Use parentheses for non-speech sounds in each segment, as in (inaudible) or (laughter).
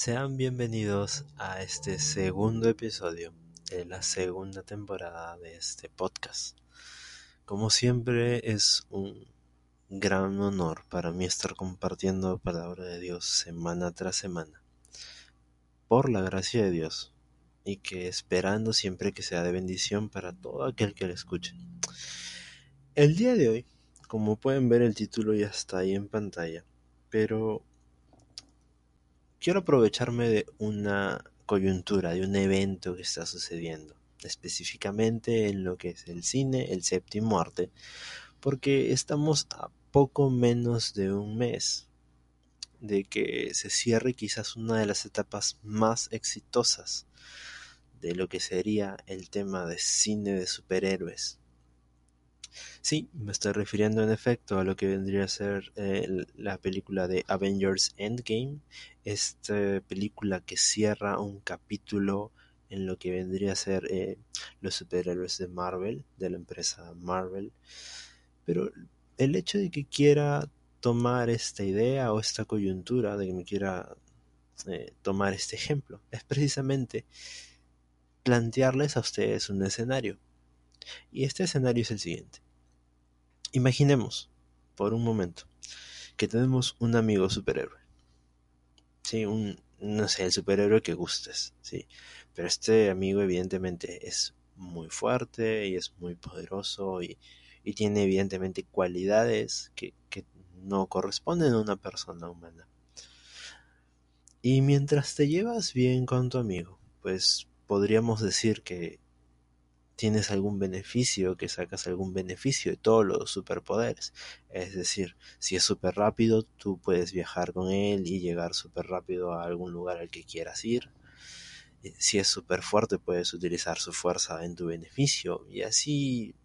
Sean bienvenidos a este segundo episodio de la segunda temporada de este podcast. Como siempre es un gran honor para mí estar compartiendo palabra de Dios semana tras semana. Por la gracia de Dios y que esperando siempre que sea de bendición para todo aquel que le escuche. El día de hoy, como pueden ver el título ya está ahí en pantalla, pero quiero aprovecharme de una coyuntura, de un evento que está sucediendo, específicamente en lo que es el cine, el séptimo arte, porque estamos a poco menos de un mes de que se cierre quizás una de las etapas más exitosas de lo que sería el tema de cine de superhéroes Sí, me estoy refiriendo en efecto a lo que vendría a ser eh, la película de Avengers Endgame, esta película que cierra un capítulo en lo que vendría a ser eh, los superhéroes de Marvel, de la empresa Marvel. Pero el hecho de que quiera tomar esta idea o esta coyuntura, de que me quiera eh, tomar este ejemplo, es precisamente plantearles a ustedes un escenario. Y este escenario es el siguiente. Imaginemos, por un momento, que tenemos un amigo superhéroe. Sí, un, no sé, el superhéroe que gustes, sí. Pero este amigo evidentemente es muy fuerte y es muy poderoso y, y tiene evidentemente cualidades que, que no corresponden a una persona humana. Y mientras te llevas bien con tu amigo, pues podríamos decir que tienes algún beneficio, que sacas algún beneficio de todos los superpoderes. Es decir, si es súper rápido, tú puedes viajar con él y llegar súper rápido a algún lugar al que quieras ir. Eh, si es súper fuerte, puedes utilizar su fuerza en tu beneficio y así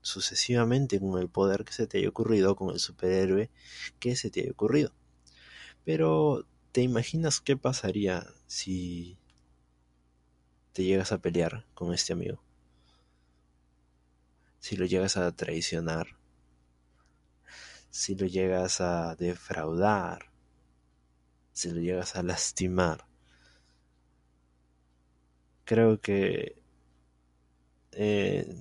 sucesivamente con el poder que se te haya ocurrido, con el superhéroe que se te haya ocurrido. Pero, ¿te imaginas qué pasaría si te llegas a pelear con este amigo? Si lo llegas a traicionar, si lo llegas a defraudar, si lo llegas a lastimar. Creo que eh,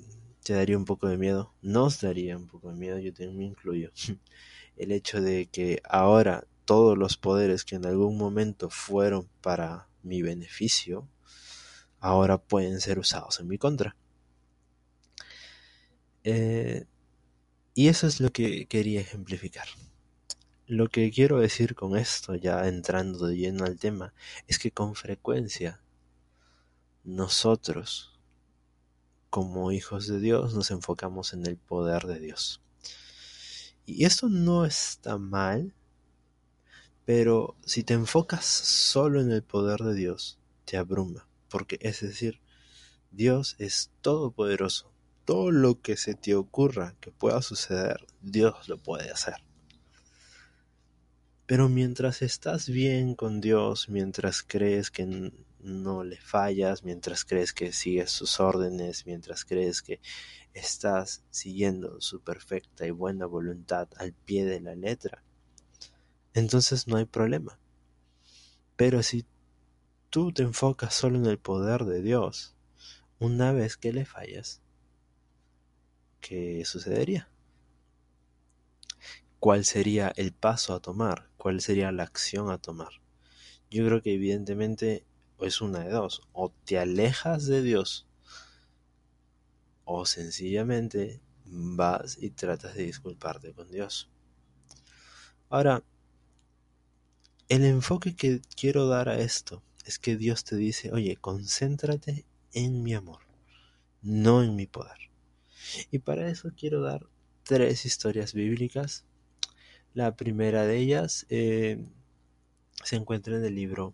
te daría un poco de miedo, nos daría un poco de miedo, yo también me incluyo. (laughs) El hecho de que ahora todos los poderes que en algún momento fueron para mi beneficio, ahora pueden ser usados en mi contra. Eh, y eso es lo que quería ejemplificar. Lo que quiero decir con esto, ya entrando de lleno al tema, es que con frecuencia nosotros, como hijos de Dios, nos enfocamos en el poder de Dios. Y esto no está mal, pero si te enfocas solo en el poder de Dios, te abruma, porque es decir, Dios es todopoderoso, todo lo que se te ocurra que pueda suceder, Dios lo puede hacer. Pero mientras estás bien con Dios, mientras crees que no le fallas, mientras crees que sigues sus órdenes, mientras crees que estás siguiendo su perfecta y buena voluntad al pie de la letra, entonces no hay problema. Pero si tú te enfocas solo en el poder de Dios, una vez que le fallas, ¿qué sucedería? ¿Cuál sería el paso a tomar? ¿Cuál sería la acción a tomar? Yo creo que evidentemente es una de dos. O te alejas de Dios o sencillamente vas y tratas de disculparte con Dios. Ahora, el enfoque que quiero dar a esto es que Dios te dice, oye, concéntrate en mi amor, no en mi poder. Y para eso quiero dar tres historias bíblicas. La primera de ellas eh, se encuentra en el libro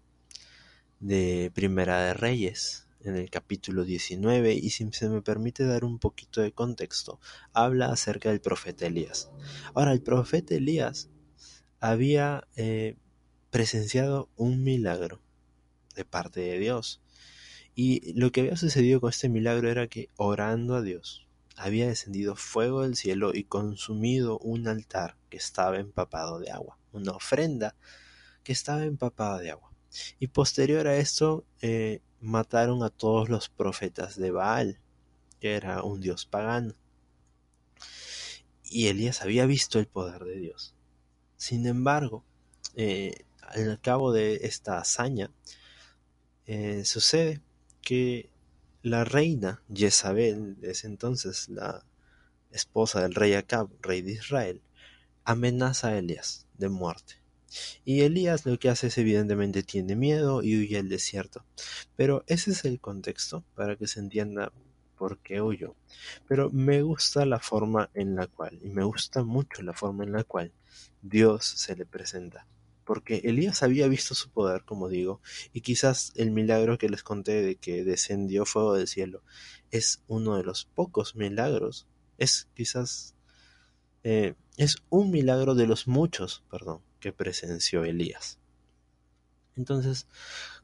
de Primera de Reyes, en el capítulo 19, y si se me permite dar un poquito de contexto, habla acerca del profeta Elías. Ahora, el profeta Elías había eh, presenciado un milagro de parte de Dios. Y lo que había sucedido con este milagro era que orando a Dios, había descendido fuego del cielo y consumido un altar que estaba empapado de agua, una ofrenda que estaba empapada de agua. Y posterior a esto, eh, mataron a todos los profetas de Baal, que era un dios pagano. Y Elías había visto el poder de Dios. Sin embargo, eh, al cabo de esta hazaña, eh, sucede que la reina Jezabel, ese entonces la esposa del rey Acab, rey de Israel, amenaza a Elías de muerte. Y Elías lo que hace es evidentemente tiene miedo y huye al desierto. Pero ese es el contexto para que se entienda por qué huyó. Pero me gusta la forma en la cual, y me gusta mucho la forma en la cual Dios se le presenta. Porque Elías había visto su poder, como digo, y quizás el milagro que les conté de que descendió fuego del cielo es uno de los pocos milagros. Es quizás eh, es un milagro de los muchos, perdón, que presenció Elías. Entonces,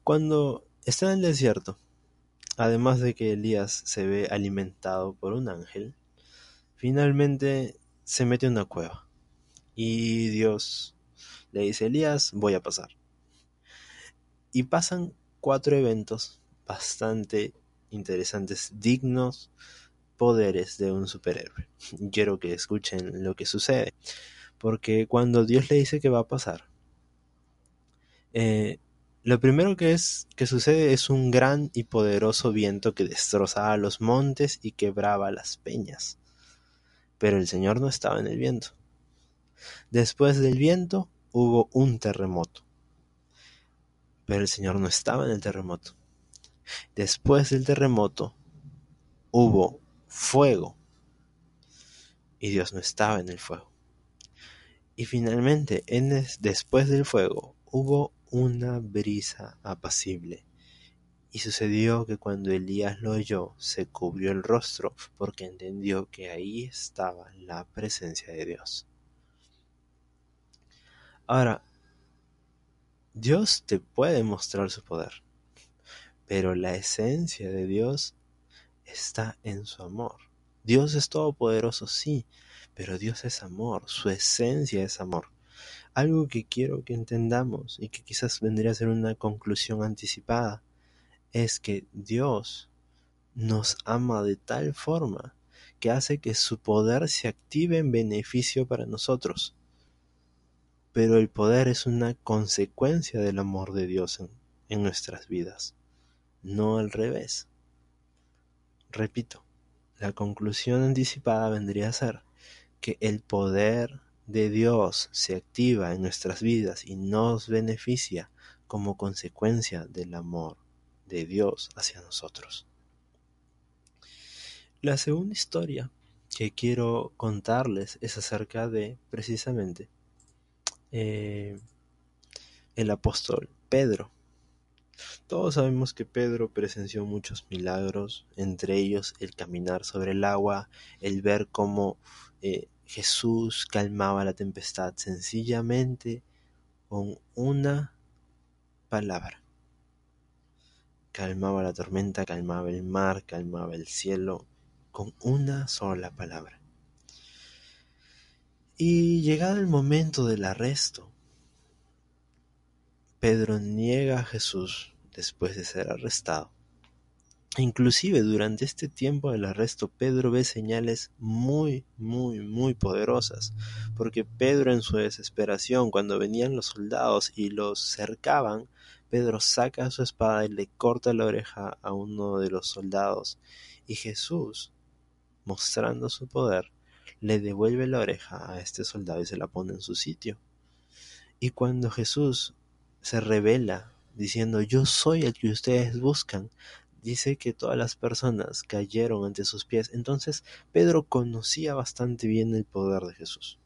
cuando está en el desierto, además de que Elías se ve alimentado por un ángel, finalmente se mete en una cueva. Y Dios le dice, Elías, voy a pasar. Y pasan cuatro eventos bastante interesantes, dignos poderes de un superhéroe. Quiero que escuchen lo que sucede. Porque cuando Dios le dice que va a pasar, eh, lo primero que, es, que sucede es un gran y poderoso viento que destrozaba los montes y quebraba las peñas. Pero el Señor no estaba en el viento. Después del viento hubo un terremoto. Pero el Señor no estaba en el terremoto. Después del terremoto hubo fuego. Y Dios no estaba en el fuego. Y finalmente, en después del fuego, hubo una brisa apacible. Y sucedió que cuando Elías lo oyó, se cubrió el rostro porque entendió que ahí estaba la presencia de Dios. Ahora, Dios te puede mostrar su poder, pero la esencia de Dios está en su amor. Dios es todopoderoso, sí, pero Dios es amor, su esencia es amor. Algo que quiero que entendamos y que quizás vendría a ser una conclusión anticipada es que Dios nos ama de tal forma que hace que su poder se active en beneficio para nosotros. Pero el poder es una consecuencia del amor de Dios en, nuestras vidas, no al revés. Repito, la conclusión anticipada vendría a ser que el poder de Dios se activa en nuestras vidas y nos beneficia como consecuencia del amor de Dios hacia nosotros. La segunda historia que quiero contarles es acerca de precisamente eh, el apóstol Pedro. Todos sabemos que Pedro presenció muchos milagros, entre ellos el caminar sobre el agua, el ver cómo eh, Jesús calmaba la tempestad sencillamente con una palabra. Calmaba la tormenta, calmaba el mar, calmaba el cielo, con una sola palabra. Y llegado el momento del arresto, Pedro niega a Jesús después de ser arrestado. Inclusive durante este tiempo del arresto Pedro ve señales muy, muy, muy poderosas, porque Pedro en su desesperación, cuando venían los soldados y los cercaban, Pedro saca su espada y le corta la oreja a uno de los soldados, y Jesús, mostrando su poder, le devuelve la oreja a este soldado y se la pone en su sitio. Y cuando Jesús se revela diciendo yo soy el que ustedes buscan, dice que todas las personas cayeron ante sus pies. Entonces Pedro conocía bastante bien el poder de Jesús.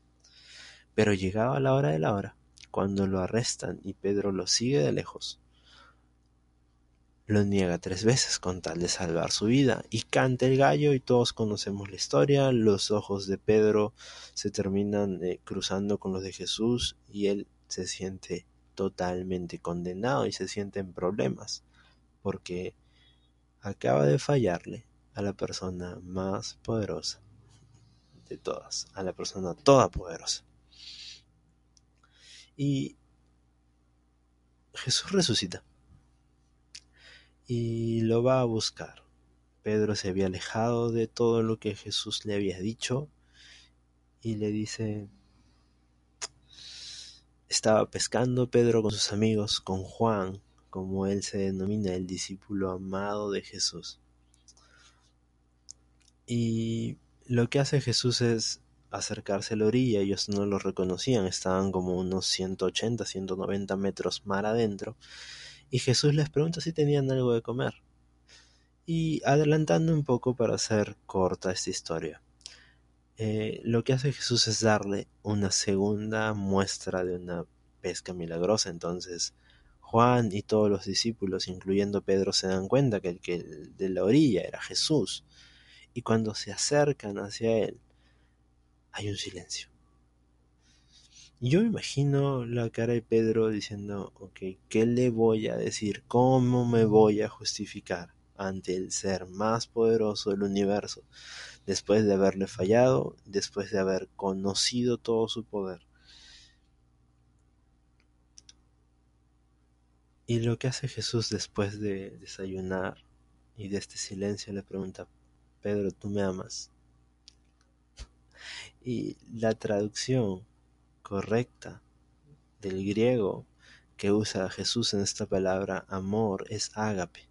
Pero llegaba la hora de la hora, cuando lo arrestan y Pedro lo sigue de lejos. Lo niega tres veces con tal de salvar su vida y canta el gallo y todos conocemos la historia. Los ojos de Pedro se terminan eh, cruzando con los de Jesús y él se siente totalmente condenado y se siente en problemas porque acaba de fallarle a la persona más poderosa de todas, a la persona toda poderosa. Y Jesús resucita y lo va a buscar. Pedro se había alejado de todo lo que Jesús le había dicho y le dice, estaba pescando Pedro con sus amigos, con Juan, como él se denomina, el discípulo amado de Jesús. Y lo que hace Jesús es acercarse a la orilla, ellos no lo reconocían, estaban como unos 180, 190 metros mar adentro, y Jesús les pregunta si tenían algo de comer. Y adelantando un poco para hacer corta esta historia, eh, lo que hace Jesús es darle una segunda muestra de una pesca milagrosa. Entonces Juan y todos los discípulos, incluyendo Pedro, se dan cuenta que el que de la orilla era Jesús. Y cuando se acercan hacia él, hay un silencio. Yo me imagino la cara de Pedro diciendo, ok, ¿qué le voy a decir? ¿Cómo me voy a justificar ante el ser más poderoso del universo? Después de haberle fallado, después de haber conocido todo su poder. Y lo que hace Jesús después de desayunar y de este silencio le pregunta, Pedro, ¿tú me amas? Y la traducción correcta del griego que usa Jesús en esta palabra amor es ágape.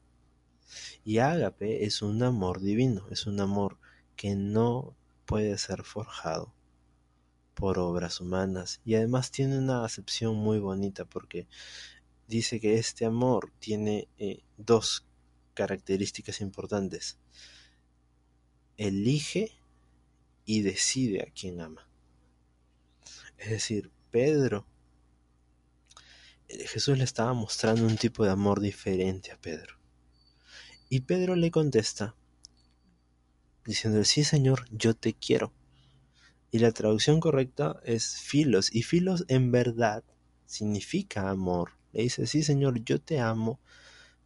Y ágape es un amor divino, es un amor que no puede ser forjado por obras humanas. Y además tiene una acepción muy bonita porque dice que este amor tiene eh, dos características importantes. Elige y decide a quien ama. Es decir, Pedro, eh, Jesús le estaba mostrando un tipo de amor diferente a Pedro. Y Pedro le contesta, diciendo, sí Señor, yo te quiero. Y la traducción correcta es filos, y filos en verdad significa amor. Le dice, sí Señor, yo te amo,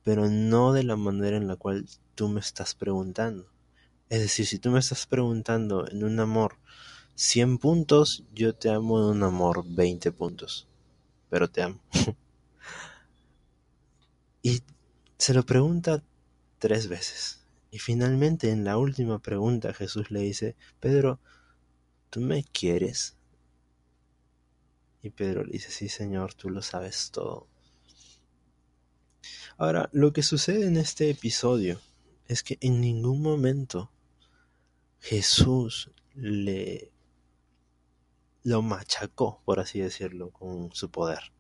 pero no de la manera en la cual tú me estás preguntando. Es decir, si tú me estás preguntando en un amor 100 puntos, yo te amo en un amor 20 puntos. Pero te amo. (laughs) y se lo pregunta tres veces. Y finalmente en la última pregunta Jesús le dice, Pedro, ¿tú me quieres? Y Pedro le dice, sí Señor, tú lo sabes todo. Ahora, lo que sucede en este episodio es que en ningún momento Jesús le lo machacó, por así decirlo, con su poder.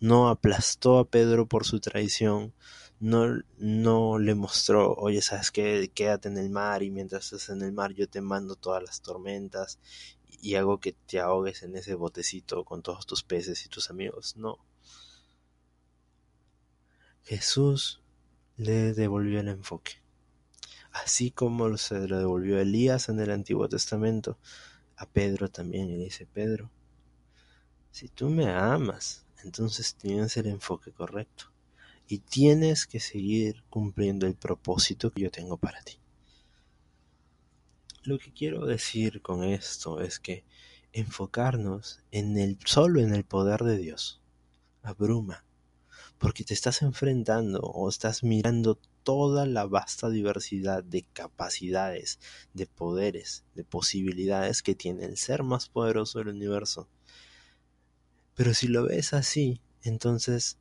No aplastó a Pedro por su traición, no, no le mostró, oye, ¿sabes qué? Quédate en el mar y mientras estás en el mar yo te mando todas las tormentas y hago que te ahogues en ese botecito con todos tus peces y tus amigos. No. Jesús le devolvió el enfoque. Así como se lo devolvió Elías en el Antiguo Testamento, a Pedro también y dice, Pedro, si tú me amas, entonces tienes el enfoque correcto y tienes que seguir cumpliendo el propósito que yo tengo para ti. Lo que quiero decir con esto es que enfocarnos en el solo en el poder de Dios abruma, porque te estás enfrentando o estás mirando toda la vasta diversidad de capacidades, de poderes, de posibilidades que tiene el ser más poderoso del universo. Pero si lo ves así, entonces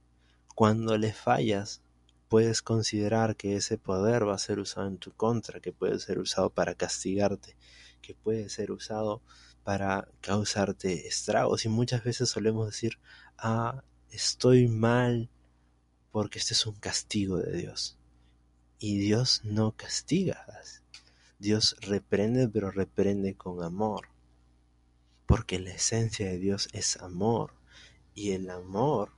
cuando le fallas, puedes considerar que ese poder va a ser usado en tu contra, que puede ser usado para castigarte, que puede ser usado para causarte estragos. Y muchas veces solemos decir, ah, estoy mal porque este es un castigo de Dios. Y Dios no castiga. Dios reprende, pero reprende con amor. Porque la esencia de Dios es amor. Y el amor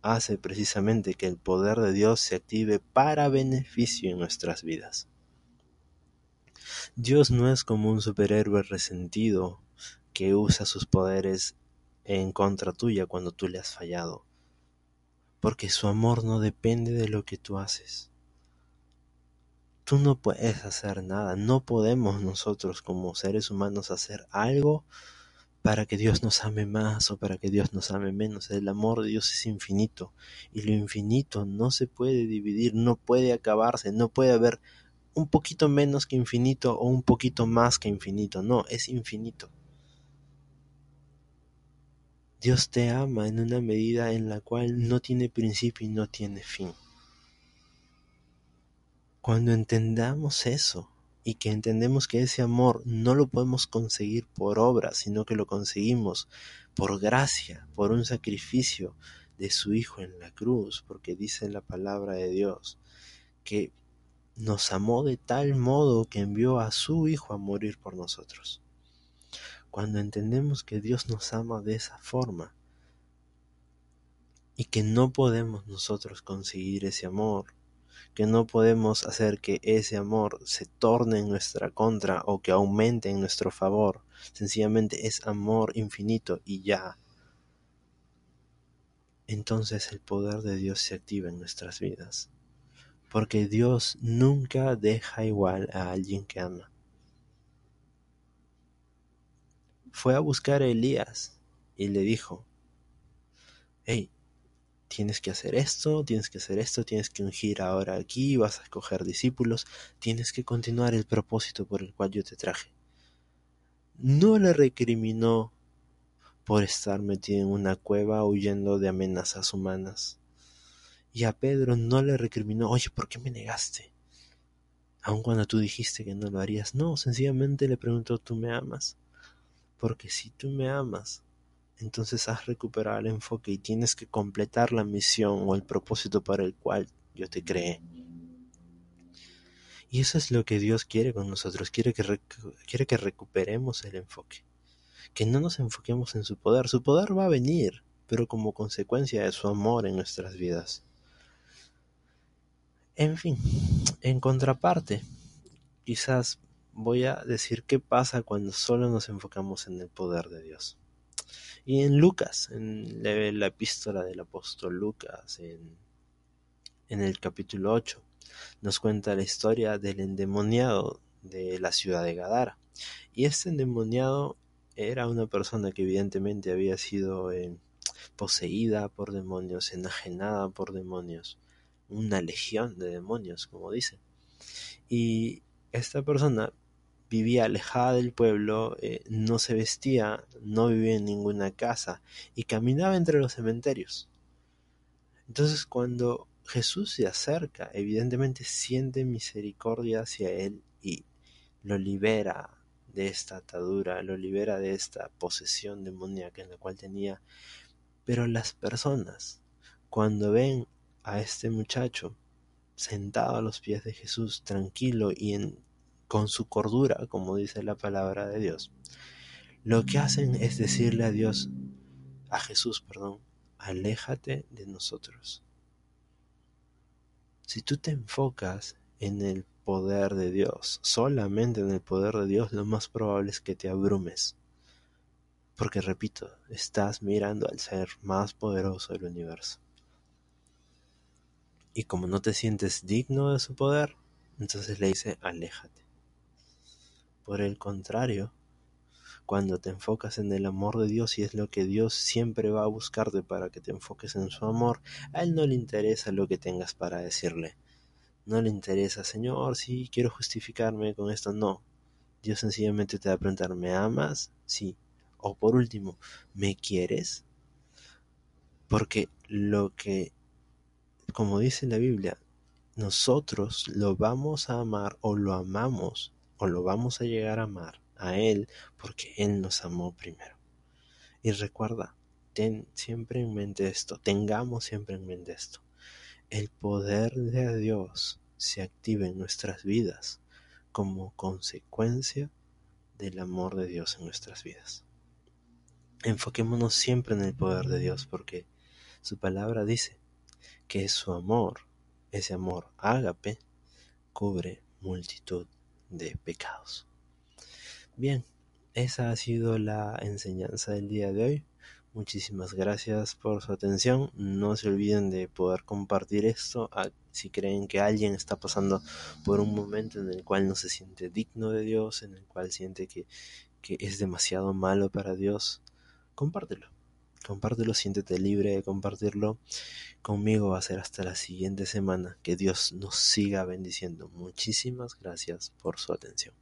hace precisamente que el poder de Dios se active para beneficio en nuestras vidas. Dios no es como un superhéroe resentido que usa sus poderes en contra tuya cuando tú le has fallado, porque su amor no depende de lo que tú haces. Tú no puedes hacer nada, no podemos nosotros como seres humanos hacer algo para que Dios nos ame más o para que Dios nos ame menos. El amor de Dios es infinito y lo infinito no se puede dividir, no puede acabarse, no puede haber un poquito menos que infinito o un poquito más que infinito, no, es infinito. Dios te ama en una medida en la cual no tiene principio y no tiene fin. Cuando entendamos eso, y que entendemos que ese amor no lo podemos conseguir por obra, sino que lo conseguimos por gracia, por un sacrificio de su Hijo en la cruz, porque dice la palabra de Dios que nos amó de tal modo que envió a su Hijo a morir por nosotros. Cuando entendemos que Dios nos ama de esa forma y que no podemos nosotros conseguir ese amor, que no podemos hacer que ese amor se torne en nuestra contra o que aumente en nuestro favor. Sencillamente es amor infinito y ya. Entonces el poder de Dios se activa en nuestras vidas. Porque Dios nunca deja igual a alguien que ama. Fue a buscar a Elías y le dijo, hey, tienes que hacer esto, tienes que hacer esto, tienes que ungir ahora aquí, vas a escoger discípulos, tienes que continuar el propósito por el cual yo te traje. No le recriminó por estar metido en una cueva huyendo de amenazas humanas. Y a Pedro no le recriminó, oye, ¿por qué me negaste? Aun cuando tú dijiste que no lo harías. No, sencillamente le preguntó, ¿tú me amas? Porque si tú me amas, entonces has recuperado el enfoque y tienes que completar la misión o el propósito para el cual yo te creé. Y eso es lo que Dios quiere con nosotros, quiere que, que recuperemos el enfoque, que no nos enfoquemos en su poder, su poder va a venir, pero como consecuencia de su amor en nuestras vidas. En fin, en contraparte, quizás voy a decir qué pasa cuando solo nos enfocamos en el poder de Dios. Y en Lucas, en la, epístola del apóstol Lucas, en, el capítulo 8, nos cuenta la historia del endemoniado de la ciudad de Gadara. Y este endemoniado era una persona que evidentemente había sido eh, poseída por demonios, enajenada por demonios, una legión de demonios, como dice. Y esta persona vivía alejada del pueblo, eh, no se vestía, no vivía en ninguna casa y caminaba entre los cementerios. Entonces cuando Jesús se acerca, evidentemente siente misericordia hacia él y lo libera de esta atadura, lo libera de esta posesión demoníaca en la cual tenía. Pero las personas, cuando ven a este muchacho sentado a los pies de Jesús, tranquilo y en con su cordura, como dice la palabra de Dios, lo que hacen es decirle a Dios, a Jesús, perdón, aléjate de nosotros. Si tú te enfocas en el poder de Dios, solamente en el poder de Dios, lo más probable es que te abrumes. Porque repito, estás mirando al ser más poderoso del universo. Y como no te sientes digno de su poder, entonces le dice, aléjate. Por el contrario, cuando te enfocas en el amor de Dios y es lo que Dios siempre va a buscarte para que te enfoques en su amor, a Él no le interesa lo que tengas para decirle. No le interesa, Señor, sí, quiero justificarme con esto. No. Dios sencillamente te va a preguntar, ¿me amas? Sí. O por último, ¿me quieres? Porque lo que, como dice la Biblia, nosotros lo vamos a amar o lo amamos o lo vamos a llegar a amar a Él porque Él nos amó primero. Y recuerda, ten siempre en mente esto, tengamos siempre en mente esto. El poder de Dios se activa en nuestras vidas como consecuencia del amor de Dios en nuestras vidas. Enfoquémonos siempre en el poder de Dios porque su palabra dice que su amor, ese amor ágape, cubre multitud de pecados. Bien, esa ha sido la enseñanza del día de hoy. Muchísimas gracias por su atención. No se olviden de poder compartir esto si creen que alguien está pasando por un momento en el cual no se siente digno de Dios, en el cual siente que, que es demasiado malo para Dios, compártelo. Compártelo, siéntete libre de compartirlo. Conmigo va a ser hasta la siguiente semana. Que Dios nos siga bendiciendo. Muchísimas gracias por su atención.